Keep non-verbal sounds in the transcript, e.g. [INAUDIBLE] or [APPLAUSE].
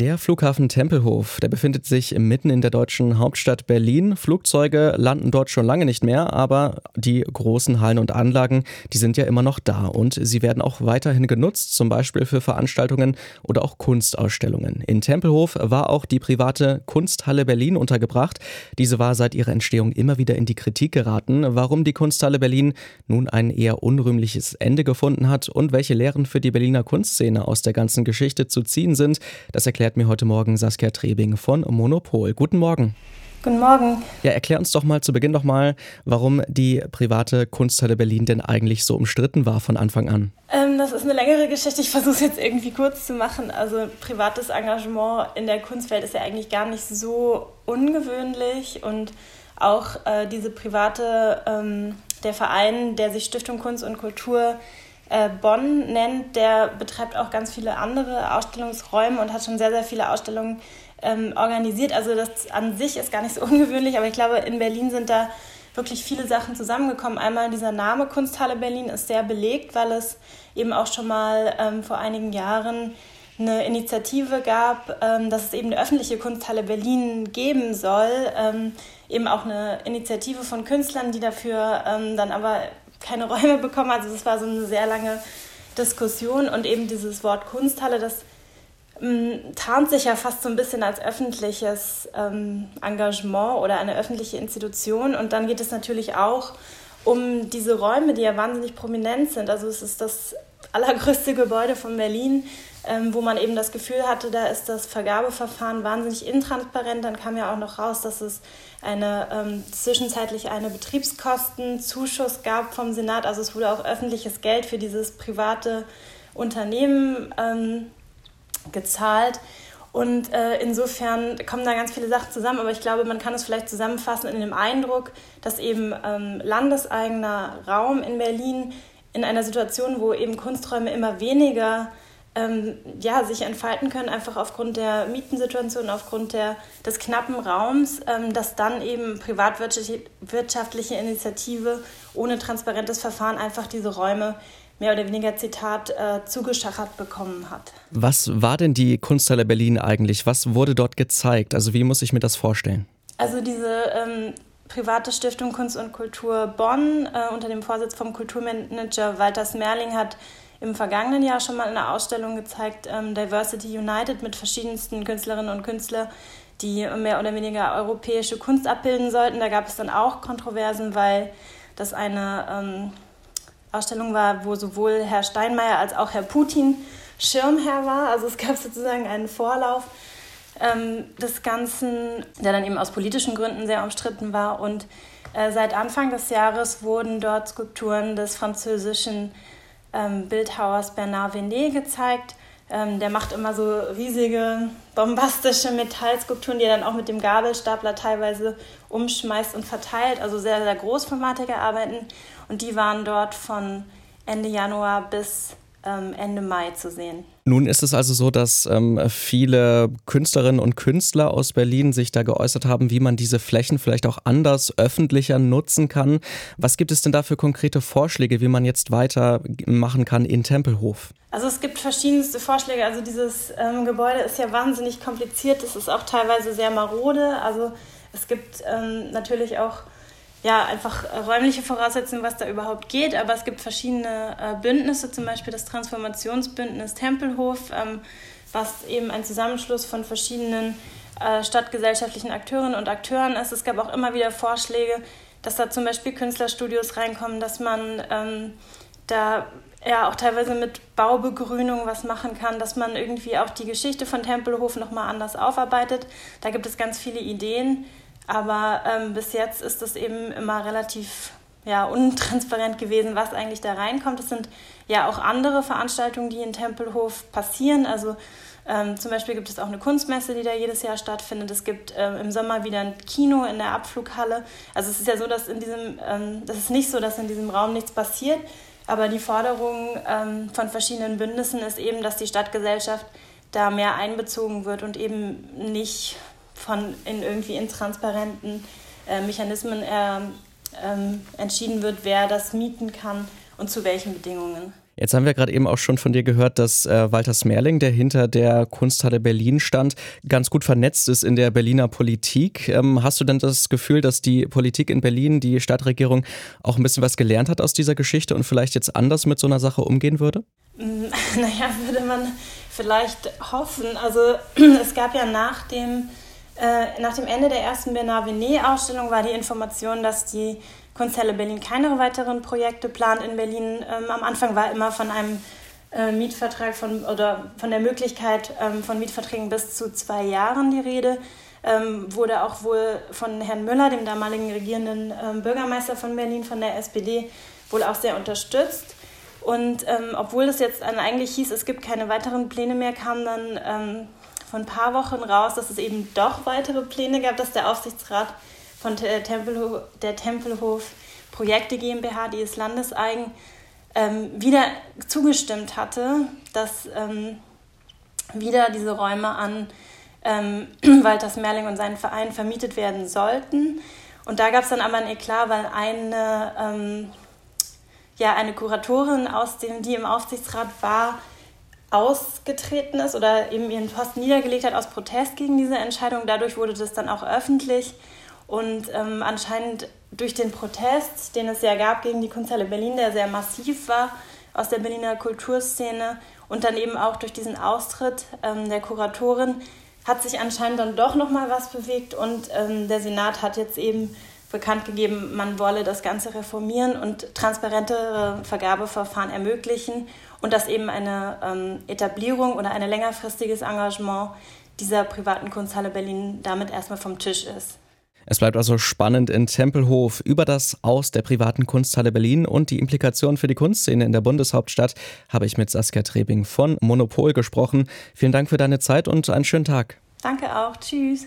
Der Flughafen Tempelhof, der befindet sich mitten in der deutschen Hauptstadt Berlin. Flugzeuge landen dort schon lange nicht mehr, aber die großen Hallen und Anlagen, die sind ja immer noch da und sie werden auch weiterhin genutzt, zum Beispiel für Veranstaltungen oder auch Kunstausstellungen. In Tempelhof war auch die private Kunsthalle Berlin untergebracht. Diese war seit ihrer Entstehung immer wieder in die Kritik geraten. Warum die Kunsthalle Berlin nun ein eher unrühmliches Ende gefunden hat und welche Lehren für die Berliner Kunstszene aus der ganzen Geschichte zu ziehen sind, das erklärt erklärt mir heute Morgen Saskia Trebing von Monopol. Guten Morgen. Guten Morgen. Ja, erklär uns doch mal zu Beginn doch mal, warum die private Kunsthalle Berlin denn eigentlich so umstritten war von Anfang an. Ähm, das ist eine längere Geschichte. Ich versuche es jetzt irgendwie kurz zu machen. Also privates Engagement in der Kunstwelt ist ja eigentlich gar nicht so ungewöhnlich und auch äh, diese private, ähm, der Verein, der sich Stiftung Kunst und Kultur Bonn nennt, der betreibt auch ganz viele andere Ausstellungsräume und hat schon sehr, sehr viele Ausstellungen ähm, organisiert. Also das an sich ist gar nicht so [LAUGHS] ungewöhnlich, aber ich glaube, in Berlin sind da wirklich viele Sachen zusammengekommen. Einmal dieser Name Kunsthalle Berlin ist sehr belegt, weil es eben auch schon mal ähm, vor einigen Jahren eine Initiative gab, ähm, dass es eben eine öffentliche Kunsthalle Berlin geben soll. Ähm, eben auch eine Initiative von Künstlern, die dafür ähm, dann aber keine Räume bekommen. Also es war so eine sehr lange Diskussion und eben dieses Wort Kunsthalle, das ähm, tarnt sich ja fast so ein bisschen als öffentliches ähm, Engagement oder eine öffentliche Institution. Und dann geht es natürlich auch um diese Räume, die ja wahnsinnig prominent sind. Also es ist das allergrößte Gebäude von Berlin, ähm, wo man eben das Gefühl hatte, da ist das Vergabeverfahren wahnsinnig intransparent. Dann kam ja auch noch raus, dass es eine ähm, zwischenzeitlich eine Betriebskostenzuschuss gab vom Senat. Also es wurde auch öffentliches Geld für dieses private Unternehmen ähm, gezahlt. Und äh, insofern kommen da ganz viele Sachen zusammen, aber ich glaube, man kann es vielleicht zusammenfassen in dem Eindruck, dass eben ähm, landeseigener Raum in Berlin in einer Situation, wo eben Kunsträume immer weniger ähm, ja, sich entfalten können, einfach aufgrund der Mietensituation, aufgrund der, des knappen Raums, ähm, dass dann eben privatwirtschaftliche Initiative ohne transparentes Verfahren einfach diese Räume mehr oder weniger Zitat äh, zugeschachert bekommen hat. Was war denn die Kunsthalle Berlin eigentlich? Was wurde dort gezeigt? Also wie muss ich mir das vorstellen? Also diese ähm, private Stiftung Kunst und Kultur Bonn äh, unter dem Vorsitz vom Kulturmanager Walter Smerling hat im vergangenen Jahr schon mal eine Ausstellung gezeigt, ähm, Diversity United, mit verschiedensten Künstlerinnen und Künstlern, die mehr oder weniger europäische Kunst abbilden sollten. Da gab es dann auch Kontroversen, weil das eine ähm, Ausstellung war, wo sowohl Herr Steinmeier als auch Herr Putin Schirmherr war. Also es gab sozusagen einen Vorlauf ähm, des Ganzen, der dann eben aus politischen Gründen sehr umstritten war. Und äh, seit Anfang des Jahres wurden dort Skulpturen des französischen ähm, Bildhauers Bernard Venet gezeigt. Ähm, der macht immer so riesige, bombastische Metallskulpturen, die er dann auch mit dem Gabelstapler teilweise umschmeißt und verteilt. Also sehr, sehr großformatige Arbeiten. Und die waren dort von Ende Januar bis Ende Mai zu sehen. Nun ist es also so, dass ähm, viele Künstlerinnen und Künstler aus Berlin sich da geäußert haben, wie man diese Flächen vielleicht auch anders, öffentlicher nutzen kann. Was gibt es denn da für konkrete Vorschläge, wie man jetzt weitermachen kann in Tempelhof? Also es gibt verschiedenste Vorschläge. Also dieses ähm, Gebäude ist ja wahnsinnig kompliziert. Es ist auch teilweise sehr marode. Also es gibt ähm, natürlich auch ja, einfach räumliche Voraussetzungen, was da überhaupt geht. Aber es gibt verschiedene äh, Bündnisse, zum Beispiel das Transformationsbündnis Tempelhof, ähm, was eben ein Zusammenschluss von verschiedenen äh, stadtgesellschaftlichen Akteurinnen und Akteuren ist. Es gab auch immer wieder Vorschläge, dass da zum Beispiel Künstlerstudios reinkommen, dass man ähm, da ja auch teilweise mit Baubegrünung was machen kann, dass man irgendwie auch die Geschichte von Tempelhof nochmal anders aufarbeitet. Da gibt es ganz viele Ideen. Aber ähm, bis jetzt ist es eben immer relativ ja, untransparent gewesen, was eigentlich da reinkommt. Es sind ja auch andere Veranstaltungen, die in Tempelhof passieren. Also ähm, zum Beispiel gibt es auch eine Kunstmesse, die da jedes Jahr stattfindet. Es gibt ähm, im Sommer wieder ein Kino in der Abflughalle. Also es ist ja so, dass in diesem, ähm, das ist nicht so, dass in diesem Raum nichts passiert. Aber die Forderung ähm, von verschiedenen Bündnissen ist eben, dass die Stadtgesellschaft da mehr einbezogen wird und eben nicht von in irgendwie intransparenten äh, Mechanismen er, ähm, entschieden wird, wer das mieten kann und zu welchen Bedingungen. Jetzt haben wir gerade eben auch schon von dir gehört, dass äh, Walter Smerling, der hinter der Kunsthalle Berlin stand, ganz gut vernetzt ist in der Berliner Politik. Ähm, hast du denn das Gefühl, dass die Politik in Berlin, die Stadtregierung, auch ein bisschen was gelernt hat aus dieser Geschichte und vielleicht jetzt anders mit so einer Sache umgehen würde? [LAUGHS] Naja, würde man vielleicht hoffen. Also [CLEARS THROAT] es gab ja nach dem, äh, nach dem Ende der ersten Bernard Venet-Ausstellung war die Information, dass die Kunsthalle Berlin keine weiteren Projekte plant in Berlin. Ähm, am Anfang war immer von einem äh, Mietvertrag von, oder von der Möglichkeit ähm, von Mietverträgen bis zu zwei Jahren die Rede. Ähm, wurde auch wohl von Herrn Müller, dem damaligen regierenden ähm, Bürgermeister von Berlin, von der SPD, wohl auch sehr unterstützt. Und ähm, obwohl es jetzt eigentlich hieß, es gibt keine weiteren Pläne mehr, kam dann ähm, vor ein paar Wochen raus, dass es eben doch weitere Pläne gab, dass der Aufsichtsrat von der, Tempelhof, der Tempelhof Projekte GmbH, die ist landeseigen, ähm, wieder zugestimmt hatte, dass ähm, wieder diese Räume an ähm, [CLEARS THROAT] Walter Smerling und seinen Verein vermietet werden sollten. Und da gab es dann aber ein Eklat, weil eine, ähm, ja, eine Kuratorin, aus dem, die im Aufsichtsrat war, ausgetreten ist oder eben ihren Posten niedergelegt hat aus Protest gegen diese Entscheidung. Dadurch wurde das dann auch öffentlich. Und ähm, anscheinend durch den Protest, den es ja gab gegen die Kunsthalle Berlin, der sehr massiv war aus der Berliner Kulturszene und dann eben auch durch diesen Austritt ähm, der Kuratorin, hat sich anscheinend dann doch noch mal was bewegt und ähm, der Senat hat jetzt eben bekannt gegeben, man wolle das Ganze reformieren und transparentere Vergabeverfahren ermöglichen und dass eben eine ähm, Etablierung oder ein längerfristiges Engagement dieser privaten Kunsthalle Berlin damit erstmal vom Tisch ist. Es bleibt also spannend in Tempelhof über das Aus der privaten Kunsthalle Berlin und die Implikationen für die Kunstszene in der Bundeshauptstadt habe ich mit Saskia Trebing von Monopol gesprochen. Vielen Dank für deine Zeit und einen schönen Tag. Danke auch. Tschüss.